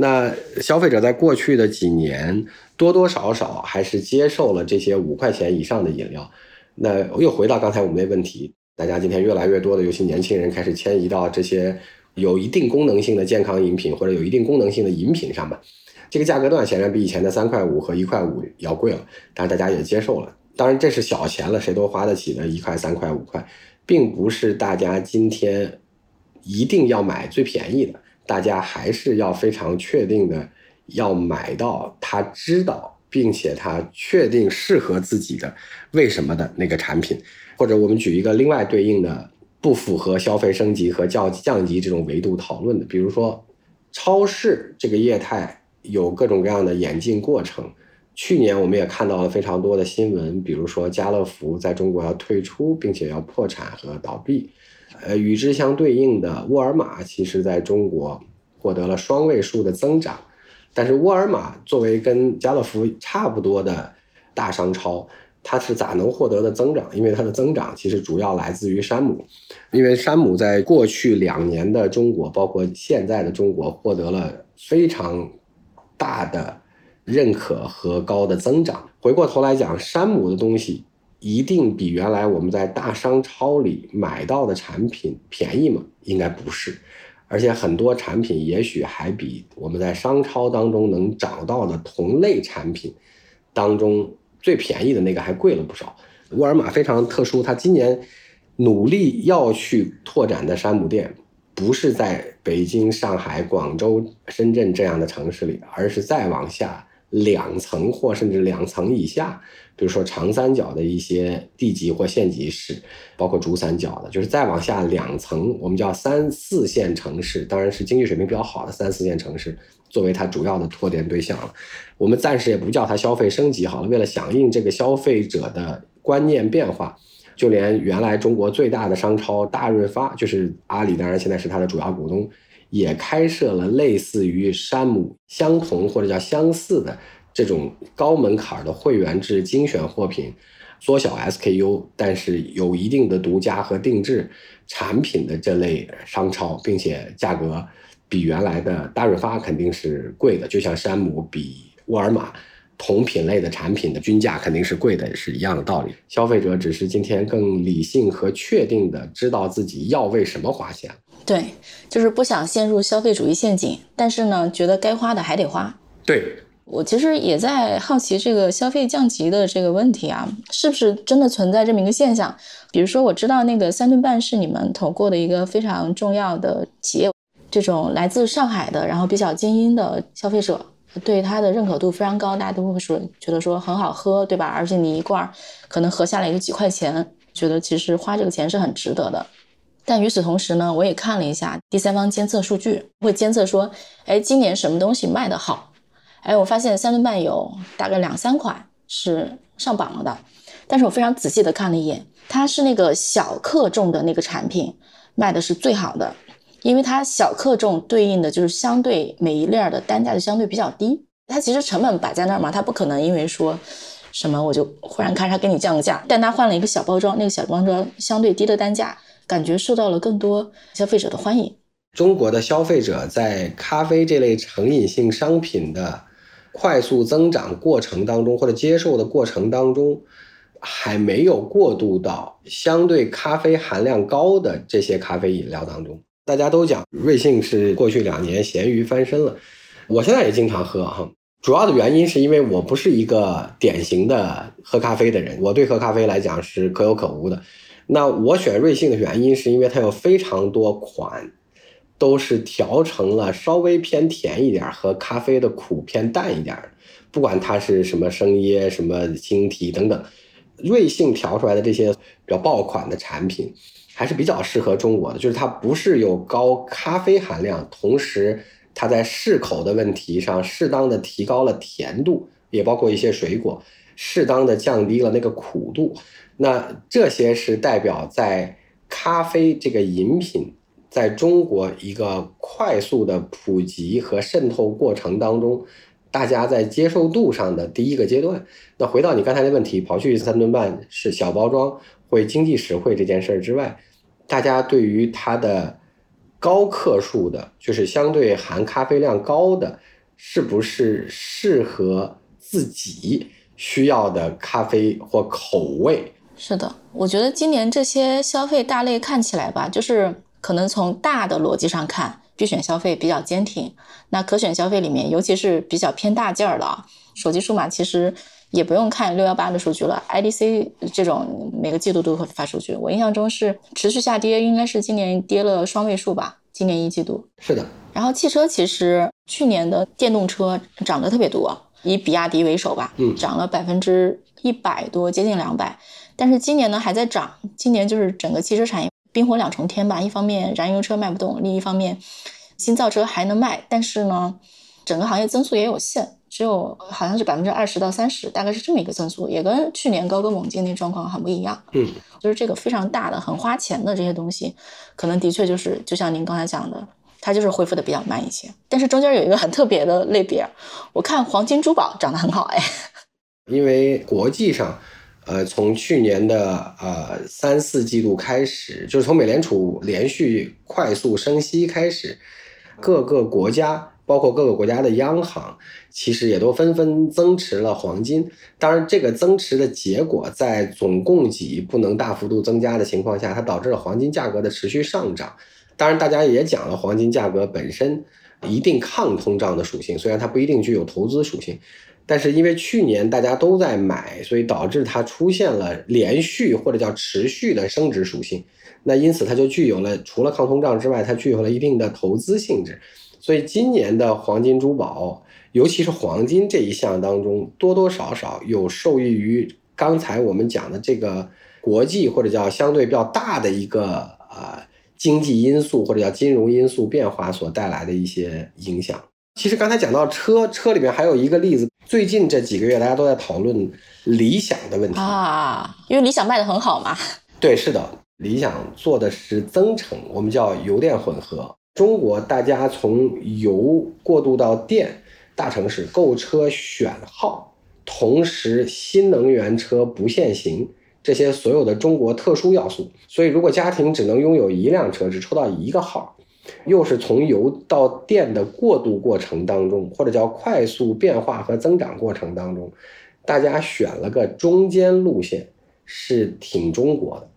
Speaker 2: 那消费者在过去的几年多多少少还是接受了这些五块钱以上的饮料。那又回到刚才我们那问题，大家今天越来越多的，尤其年轻人开始迁移到这些有一定功能性的健康饮品或者有一定功能性的饮品上吧。这个价格段显然比以前的三块五和一块五要贵了，但是大家也接受了。当然这是小钱了，谁都花得起的，一块、三块、五块，并不是大家今天一定要买最便宜的，大家还是要非常确定的要买到他知道并且他确定适合自己的为什么的那个产品。或者我们举一个另外对应的不符合消费升级和降降级这种维度讨论的，比如说超市这个业态有各种各样的演进过程。去年我们也看到了非常多的新闻，比如说家乐福在中国要退出，并且要破产和倒闭。呃，与之相对应的沃尔玛，其实在中国获得了双位数的增长。但是沃尔玛作为跟家乐福差不多的大商超。它是咋能获得的增长？因为它的增长其实主要来自于山姆，因为山姆在过去两年的中国，包括现在的中国，获得了非常大的认可和高的增长。回过头来讲，山姆的东西一定比原来我们在大商超里买到的产品便宜吗？应该不是，而且很多产品也许还比我们在商超当中能找到的同类产品当中。最便宜的那个还贵了不少。沃尔玛非常特殊，它今年努力要去拓展的山姆店，不是在北京、上海、广州、深圳这样的城市里，而是再往下两层或甚至两层以下，比如说长三角的一些地级或县级市，包括珠三角的，就是再往下两层，我们叫三四线城市，当然是经济水平比较好的三四线城市。作为它主要的拓店对象了，我们暂时也不叫它消费升级好了。为了响应这个消费者的观念变化，就连原来中国最大的商超大润发，就是阿里，当然现在是它的主要股东，也开设了类似于山姆相同或者叫相似的这种高门槛的会员制精选货品，缩小 SKU，但是有一定的独家和定制产品的这类商超，并且价格。比原来的大润发肯定是贵的，就像山姆比沃尔玛同品类的产品的均价肯定是贵的，是一样的道理。消费者只是今天更理性和确定的知道自己要为什么花钱。
Speaker 1: 对，就是不想陷入消费主义陷阱，但是呢，觉得该花的还得花。
Speaker 2: 对
Speaker 1: 我其实也在好奇这个消费降级的这个问题啊，是不是真的存在这么一个现象？比如说，我知道那个三顿半是你们投过的一个非常重要的企业。这种来自上海的，然后比较精英的消费者，对它的认可度非常高，大家都会说觉得说很好喝，对吧？而且你一罐可能喝下来也就几块钱，觉得其实花这个钱是很值得的。但与此同时呢，我也看了一下第三方监测数据，会监测说，哎，今年什么东西卖得好？哎，我发现三顿半有大概两三款是上榜了的。但是我非常仔细的看了一眼，它是那个小克重的那个产品卖的是最好的。因为它小克重对应的就是相对每一粒儿的单价就相对比较低，它其实成本摆在那儿嘛，它不可能因为说什么我就忽然咔嚓给你降个价，但它换了一个小包装，那个小包装相对低的单价，感觉受到了更多消费者的欢迎。
Speaker 2: 中国的消费者在咖啡这类成瘾性商品的快速增长过程当中，或者接受的过程当中，还没有过渡到相对咖啡含量高的这些咖啡饮料当中。大家都讲瑞幸是过去两年咸鱼翻身了，我现在也经常喝哈。主要的原因是因为我不是一个典型的喝咖啡的人，我对喝咖啡来讲是可有可无的。那我选瑞幸的原因是因为它有非常多款都是调成了稍微偏甜一点，和咖啡的苦偏淡一点。不管它是什么生椰、什么青提等等，瑞幸调出来的这些比较爆款的产品。还是比较适合中国的，就是它不是有高咖啡含量，同时它在适口的问题上适当的提高了甜度，也包括一些水果，适当的降低了那个苦度。那这些是代表在咖啡这个饮品在中国一个快速的普及和渗透过程当中，大家在接受度上的第一个阶段。那回到你刚才的问题，跑去三顿半是小包装会经济实惠这件事儿之外。大家对于它的高克数的，就是相对含咖啡量高的，是不是适合自己需要的咖啡或口味？
Speaker 1: 是的，我觉得今年这些消费大类看起来吧，就是可能从大的逻辑上看，必选消费比较坚挺。那可选消费里面，尤其是比较偏大件儿的，手机数码其实。也不用看六幺八的数据了，IDC 这种每个季度都会发数据。我印象中是持续下跌，应该是今年跌了双位数吧？今年一季度
Speaker 2: 是的，
Speaker 1: 然后汽车其实去年的电动车涨得特别多，以比亚迪为首吧，
Speaker 2: 嗯
Speaker 1: 涨了百分之一百多，接近两百。但是今年呢还在涨，今年就是整个汽车产业冰火两重天吧。一方面燃油车卖不动，另一方面新造车还能卖，但是呢，整个行业增速也有限，只有好像是百分之二十到三十，大概是这么一个增速，也跟去年高歌猛进那状况很不一样。
Speaker 2: 嗯，
Speaker 1: 就是这个非常大的、很花钱的这些东西，可能的确就是就像您刚才讲的，它就是恢复的比较慢一些。但是中间有一个很特别的类别，我看黄金珠宝涨得很好，哎，<laughs>
Speaker 2: 因为国际上，呃，从去年的呃三四季度开始，就是从美联储连续快速升息开始，各个国家，包括各个国家的央行，其实也都纷纷增持了黄金。当然，这个增持的结果，在总供给不能大幅度增加的情况下，它导致了黄金价格的持续上涨。当然，大家也讲了，黄金价格本身一定抗通胀的属性，虽然它不一定具有投资属性。但是因为去年大家都在买，所以导致它出现了连续或者叫持续的升值属性。那因此它就具有了除了抗通胀之外，它具有了一定的投资性质。所以今年的黄金珠宝，尤其是黄金这一项当中，多多少少有受益于刚才我们讲的这个国际或者叫相对比较大的一个呃经济因素或者叫金融因素变化所带来的一些影响。其实刚才讲到车，车里面还有一个例子，最近这几个月大家都在讨论理想的问题
Speaker 1: 啊，因为理想卖的很好嘛。
Speaker 2: 对，是的，理想做的是增程，我们叫油电混合。中国大家从油过渡到电，大城市购车选号，同时新能源车不限行，这些所有的中国特殊要素。所以，如果家庭只能拥有一辆车，只抽到一个号。又是从油到电的过渡过程当中，或者叫快速变化和增长过程当中，大家选了个中间路线，是挺中国的。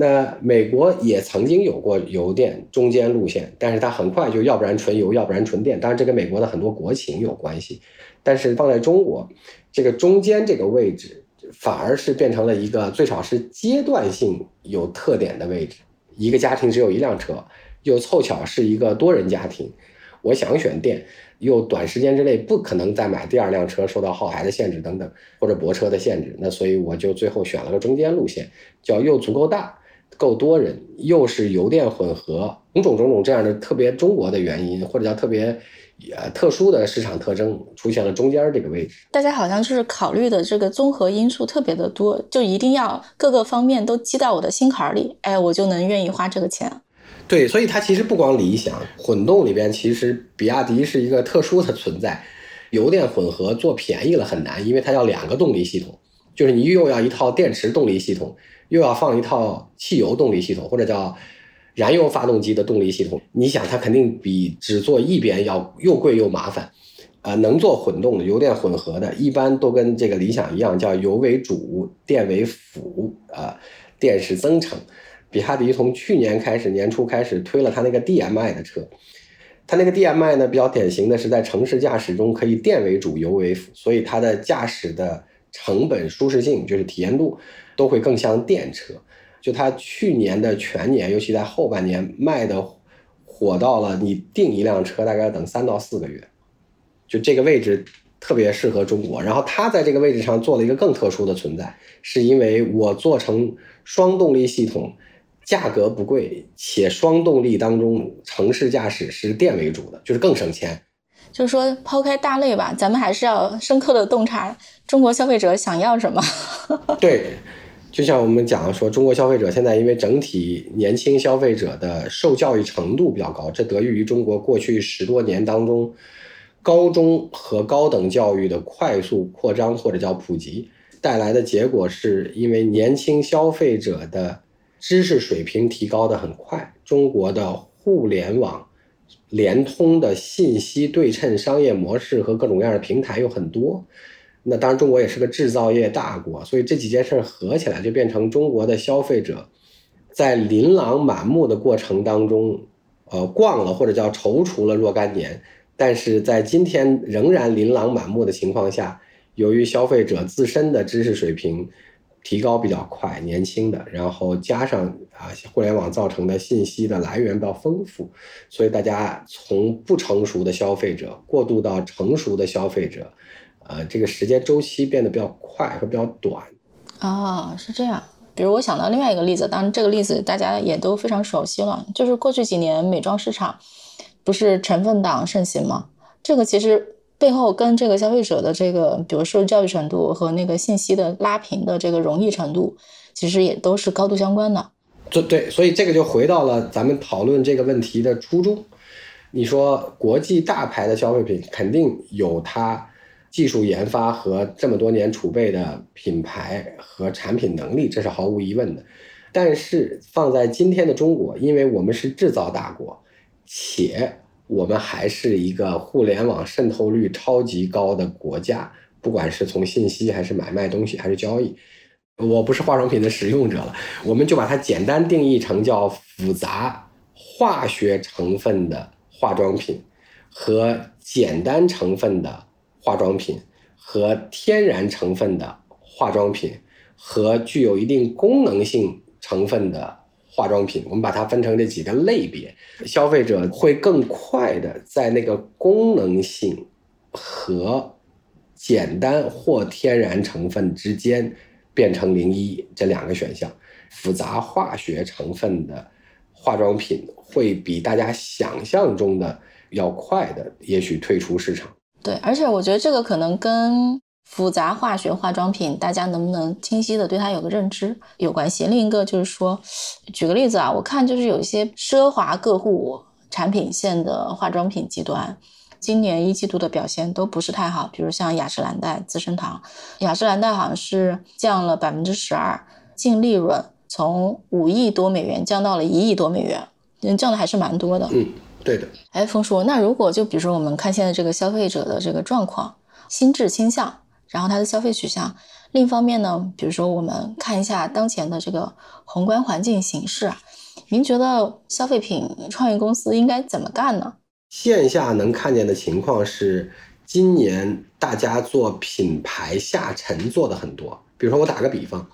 Speaker 2: 那美国也曾经有过油电中间路线，但是它很快就要不然纯油，要不然纯电。当然，这跟美国的很多国情有关系。但是放在中国，这个中间这个位置，反而是变成了一个最少是阶段性有特点的位置。一个家庭只有一辆车。又凑巧是一个多人家庭，我想选电，又短时间之内不可能再买第二辆车，受到耗材的限制等等，或者泊车的限制，那所以我就最后选了个中间路线，叫又足够大，够多人，又是油电混合，种种种种这样的特别中国的原因，或者叫特别呃特殊的市场特征，出现了中间这个位置。
Speaker 1: 大家好像就是考虑的这个综合因素特别的多，就一定要各个方面都击到我的心坎里，哎，我就能愿意花这个钱。
Speaker 2: 对，所以它其实不光理想混动里边，其实比亚迪是一个特殊的存在。油电混合做便宜了很难，因为它要两个动力系统，就是你又要一套电池动力系统，又要放一套汽油动力系统，或者叫燃油发动机的动力系统。你想，它肯定比只做一边要又贵又麻烦。啊，能做混动的油电混合的，一般都跟这个理想一样，叫油为主，电为辅，啊，电是增程。比亚迪从去年开始，年初开始推了它那个 DMI 的车，它那个 DMI 呢比较典型的是在城市驾驶中可以电为主，油为辅，所以它的驾驶的成本、舒适性就是体验度都会更像电车。就它去年的全年，尤其在后半年卖的火到了，你订一辆车大概要等三到四个月，就这个位置特别适合中国。然后它在这个位置上做了一个更特殊的存在，是因为我做成双动力系统。价格不贵，且双动力当中城市驾驶是电为主的，就是更省钱。
Speaker 1: 就是说，抛开大类吧，咱们还是要深刻的洞察中国消费者想要什么。<laughs>
Speaker 2: 对，就像我们讲说，中国消费者现在因为整体年轻消费者的受教育程度比较高，这得益于中国过去十多年当中高中和高等教育的快速扩张或者叫普及带来的结果，是因为年轻消费者的。知识水平提高的很快，中国的互联网联通的信息对称商业模式和各种各样的平台有很多。那当然，中国也是个制造业大国，所以这几件事合起来，就变成中国的消费者在琳琅满目的过程当中，呃，逛了或者叫踌躇了若干年，但是在今天仍然琳琅满目的情况下，由于消费者自身的知识水平。提高比较快，年轻的，然后加上啊，互联网造成的信息的来源比较丰富，所以大家从不成熟的消费者过渡到成熟的消费者，呃，这个时间周期变得比较快和比较短。
Speaker 1: 哦，是这样。比如我想到另外一个例子，当然这个例子大家也都非常熟悉了，就是过去几年美妆市场不是成分党盛行吗？这个其实背后跟这个消费者的这个，比如说教育程度和那个信息的拉平的这个容易程度，其实也都是高度相关的。
Speaker 2: 对对，所以这个就回到了咱们讨论这个问题的初衷。你说国际大牌的消费品肯定有它。技术研发和这么多年储备的品牌和产品能力，这是毫无疑问的。但是放在今天的中国，因为我们是制造大国，且我们还是一个互联网渗透率超级高的国家，不管是从信息还是买卖东西还是交易，我不是化妆品的使用者了，我们就把它简单定义成叫复杂化学成分的化妆品和简单成分的。化妆品和天然成分的化妆品和具有一定功能性成分的化妆品，我们把它分成这几个类别，消费者会更快的在那个功能性和简单或天然成分之间变成零一这两个选项。复杂化学成分的化妆品会比大家想象中的要快的，也许退出市场。
Speaker 1: 对，而且我觉得这个可能跟复杂化学化妆品大家能不能清晰的对它有个认知有关系。另一个就是说，举个例子啊，我看就是有一些奢华个护产品线的化妆品集团，今年一季度的表现都不是太好。比如像雅诗兰黛、资生堂，雅诗兰黛好像是降了百分之十二，净利润从五亿多美元降到了一亿多美元，降的还是蛮多的。
Speaker 2: 嗯。对的，
Speaker 1: 哎，冯叔，那如果就比如说我们看现在这个消费者的这个状况，心智倾向，然后他的消费取向，另一方面呢，比如说我们看一下当前的这个宏观环境形势啊，您觉得消费品创业公司应该怎么干呢？
Speaker 2: 线下能看见的情况是，今年大家做品牌下沉做的很多，比如说我打个比方，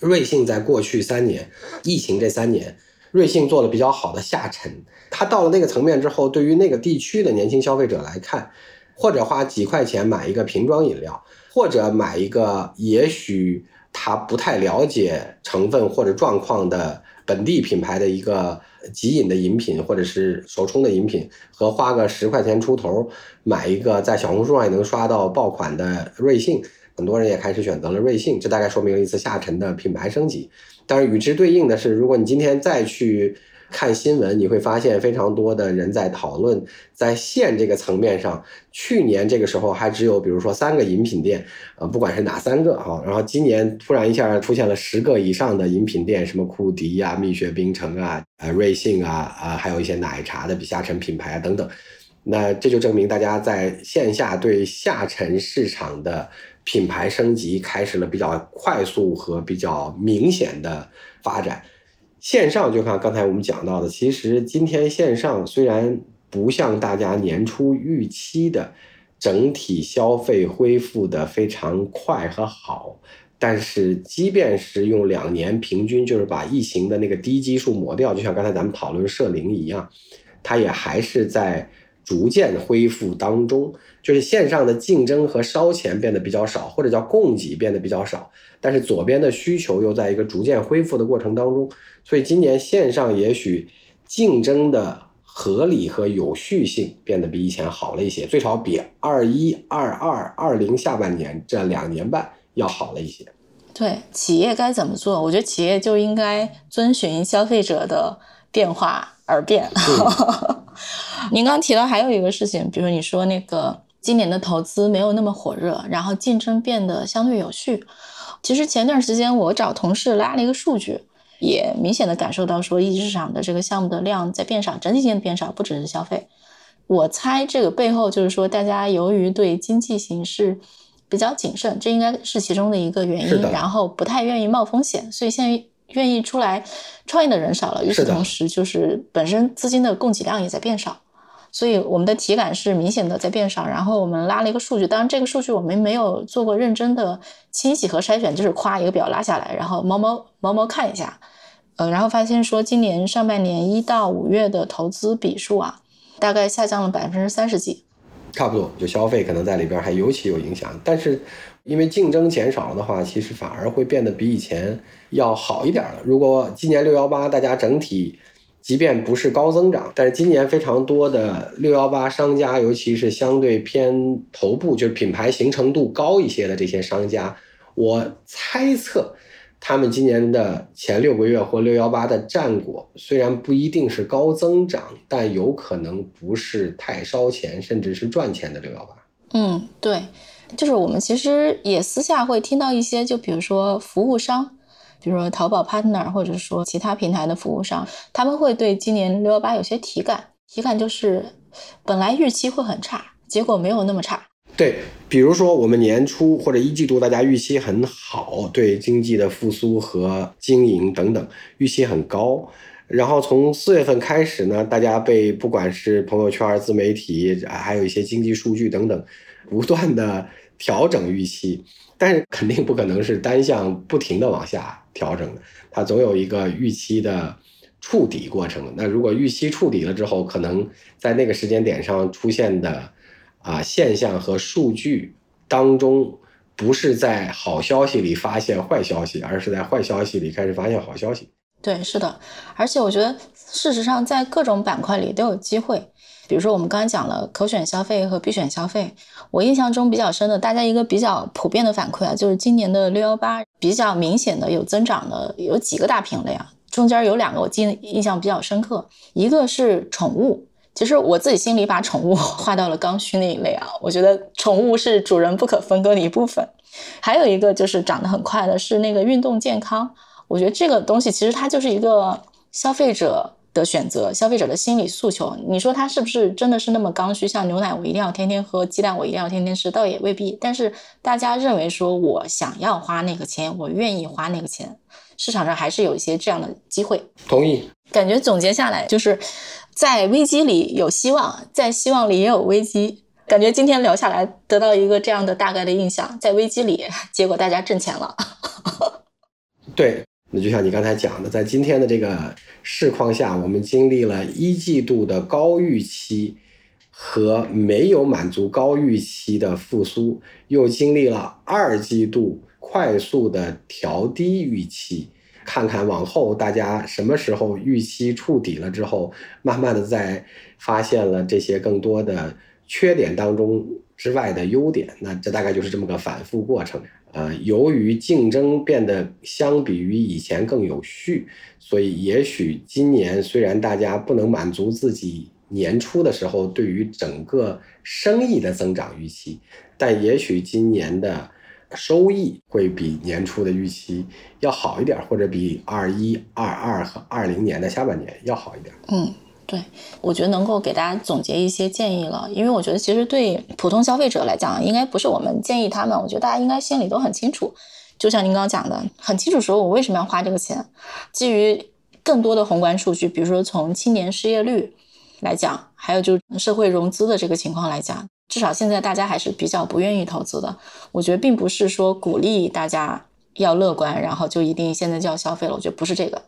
Speaker 2: 瑞幸在过去三年，疫情这三年。瑞幸做的比较好的下沉，它到了那个层面之后，对于那个地区的年轻消费者来看，或者花几块钱买一个瓶装饮料，或者买一个也许他不太了解成分或者状况的本地品牌的一个即饮的饮品，或者是手冲的饮品，和花个十块钱出头买一个在小红书上也能刷到爆款的瑞幸，很多人也开始选择了瑞幸，这大概说明了一次下沉的品牌升级。但是与之对应的是，如果你今天再去看新闻，你会发现非常多的人在讨论，在县这个层面上，去年这个时候还只有比如说三个饮品店，呃，不管是哪三个哈，然后今年突然一下出现了十个以上的饮品店，什么库迪呀、蜜雪冰城啊、呃瑞幸啊啊，还有一些奶茶的下沉品牌啊等等，那这就证明大家在线下对下沉市场的。品牌升级开始了比较快速和比较明显的发展，线上就看刚才我们讲到的，其实今天线上虽然不像大家年初预期的整体消费恢复的非常快和好，但是即便是用两年平均，就是把疫情的那个低基数抹掉，就像刚才咱们讨论社零一样，它也还是在。逐渐恢复当中，就是线上的竞争和烧钱变得比较少，或者叫供给变得比较少，但是左边的需求又在一个逐渐恢复的过程当中，所以今年线上也许竞争的合理和有序性变得比以前好了一些，最少比二一、二二、二零下半年这两年半要好了一些。
Speaker 1: 对，企业该怎么做？我觉得企业就应该遵循消费者的变化而变。<laughs> 您刚提到还有一个事情，比如你说那个今年的投资没有那么火热，然后竞争变得相对有序。其实前段时间我找同事拉了一个数据，也明显的感受到说一级市场的这个项目的量在变少，整体性变少，不只是消费。我猜这个背后就是说大家由于对经济形势比较谨慎，这应该是其中的一个原因，然后不太愿意冒风险，所以现在。愿意出来创业的人少了，与此同时，就是本身资金的供给量也在变少，所以我们的体感是明显的在变少。然后我们拉了一个数据，当然这个数据我们没有做过认真的清洗和筛选，就是夸一个表拉下来，然后猫猫猫猫看一下。呃，然后发现说今年上半年一到五月的投资笔数啊，大概下降了百分之三十几。
Speaker 2: 差不多，就消费可能在里边还尤其有影响。但是因为竞争减少了的话，其实反而会变得比以前要好一点了。如果今年六幺八大家整体即便不是高增长，但是今年非常多的六幺八商家，尤其是相对偏头部，就是品牌形成度高一些的这些商家，我猜测。他们今年的前六个月或六幺八的战果虽然不一定是高增长，但有可能不是太烧钱，甚至是赚钱的六幺八。
Speaker 1: 嗯，对，就是我们其实也私下会听到一些，就比如说服务商，比如说淘宝 partner，或者说其他平台的服务商，他们会对今年六幺八有些体感，体感就是本来预期会很差，结果没有那么差。
Speaker 2: 对，比如说我们年初或者一季度，大家预期很好，对经济的复苏和经营等等预期很高。然后从四月份开始呢，大家被不管是朋友圈、自媒体，还有一些经济数据等等，不断的调整预期。但是肯定不可能是单向不停的往下调整的，它总有一个预期的触底过程。那如果预期触底了之后，可能在那个时间点上出现的。啊，现象和数据当中，不是在好消息里发现坏消息，而是在坏消息里开始发现好消息。
Speaker 1: 对，是的，而且我觉得，事实上，在各种板块里都有机会。比如说，我们刚才讲了可选消费和必选消费，我印象中比较深的，大家一个比较普遍的反馈啊，就是今年的六幺八比较明显的有增长的有几个大品类啊，中间有两个我记印象比较深刻，一个是宠物。其实我自己心里把宠物划到了刚需那一类啊，我觉得宠物是主人不可分割的一部分。还有一个就是涨得很快的是那个运动健康，我觉得这个东西其实它就是一个消费者的选择，消费者的心理诉求。你说它是不是真的是那么刚需？像牛奶我一定要天天喝，鸡蛋我一定要天天吃，倒也未必。但是大家认为说我想要花那个钱，我愿意花那个钱，市场上还是有一些这样的机会。
Speaker 2: 同意。
Speaker 1: 感觉总结下来就是。在危机里有希望，在希望里也有危机。感觉今天聊下来，得到一个这样的大概的印象：在危机里，结果大家挣钱了。<laughs>
Speaker 2: 对，那就像你刚才讲的，在今天的这个市况下，我们经历了一季度的高预期和没有满足高预期的复苏，又经历了二季度快速的调低预期。看看往后大家什么时候预期触底了之后，慢慢的在发现了这些更多的缺点当中之外的优点，那这大概就是这么个反复过程。呃，由于竞争变得相比于以前更有序，所以也许今年虽然大家不能满足自己年初的时候对于整个生意的增长预期，但也许今年的。收益会比年初的预期要好一点，或者比二一、二二和二零年的下半年要好一点。
Speaker 1: 嗯，对，我觉得能够给大家总结一些建议了，因为我觉得其实对普通消费者来讲，应该不是我们建议他们，我觉得大家应该心里都很清楚。就像您刚刚讲的，很清楚说我为什么要花这个钱。基于更多的宏观数据，比如说从青年失业率来讲，还有就社会融资的这个情况来讲。至少现在大家还是比较不愿意投资的。我觉得并不是说鼓励大家要乐观，然后就一定现在就要消费了。我觉得不是这个，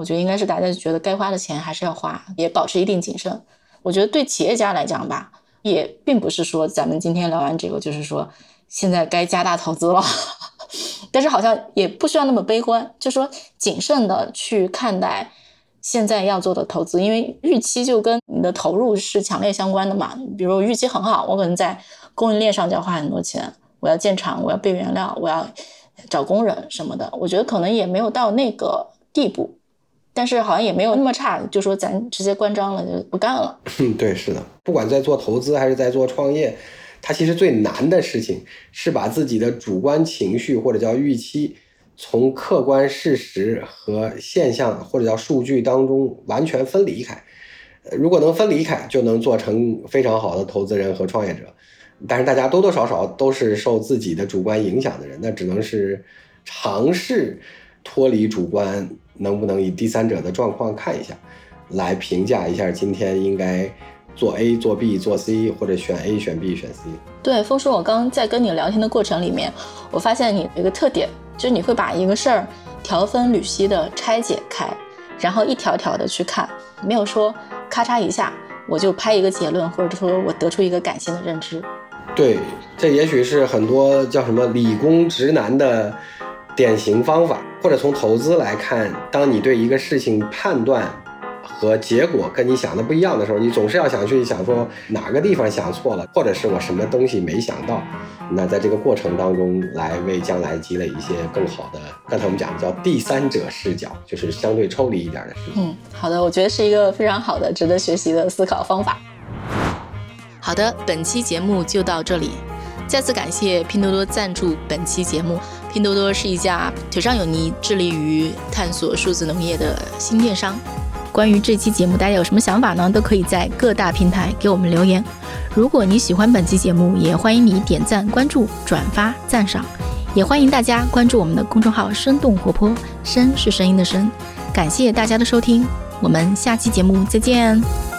Speaker 1: 我觉得应该是大家觉得该花的钱还是要花，也保持一定谨慎。我觉得对企业家来讲吧，也并不是说咱们今天聊完这个就是说现在该加大投资了，<laughs> 但是好像也不需要那么悲观，就说谨慎的去看待。现在要做的投资，因为预期就跟你的投入是强烈相关的嘛。比如预期很好，我可能在供应链上就要花很多钱，我要建厂，我要备原料，我要找工人什么的。我觉得可能也没有到那个地步，但是好像也没有那么差，就说咱直接关张了就不干了。<laughs>
Speaker 2: 对，是的，不管在做投资还是在做创业，它其实最难的事情是把自己的主观情绪或者叫预期。从客观事实和现象或者叫数据当中完全分离开，如果能分离开，就能做成非常好的投资人和创业者。但是大家多多少少都是受自己的主观影响的人，那只能是尝试脱离主观，能不能以第三者的状况看一下，来评价一下今天应该做 A 做 B 做 C 或者选 A 选 B 选 C。
Speaker 1: 对，峰叔，我刚在跟你聊天的过程里面，我发现你有一个特点。就是你会把一个事儿条分缕析的拆解开，
Speaker 4: 然后一条条的去看，没有说咔嚓一下我就拍一个结论，或者说我得出一个感性的认知。
Speaker 2: 对，这也许是很多叫什么理工直男的典型方法，或者从投资来看，当你对一个事情判断。和结果跟你想的不一样的时候，你总是要想去想说哪个地方想错了，或者是我什么东西没想到。那在这个过程当中，来为将来积累一些更好的，刚才我们讲的叫第三者视角，就是相对抽离一点的视角。
Speaker 4: 嗯，好的，我觉得是一个非常好的、值得学习的思考方法。
Speaker 1: 好的，本期节目就到这里，再次感谢拼多多赞助本期节目。拼多多是一家腿上有泥、致力于探索数字农业的新电商。关于这期节目，大家有什么想法呢？都可以在各大平台给我们留言。如果你喜欢本期节目，也欢迎你点赞、关注、转发、赞赏。也欢迎大家关注我们的公众号“生动活泼”，声是声音的声。感谢大家的收听，我们下期节目再见。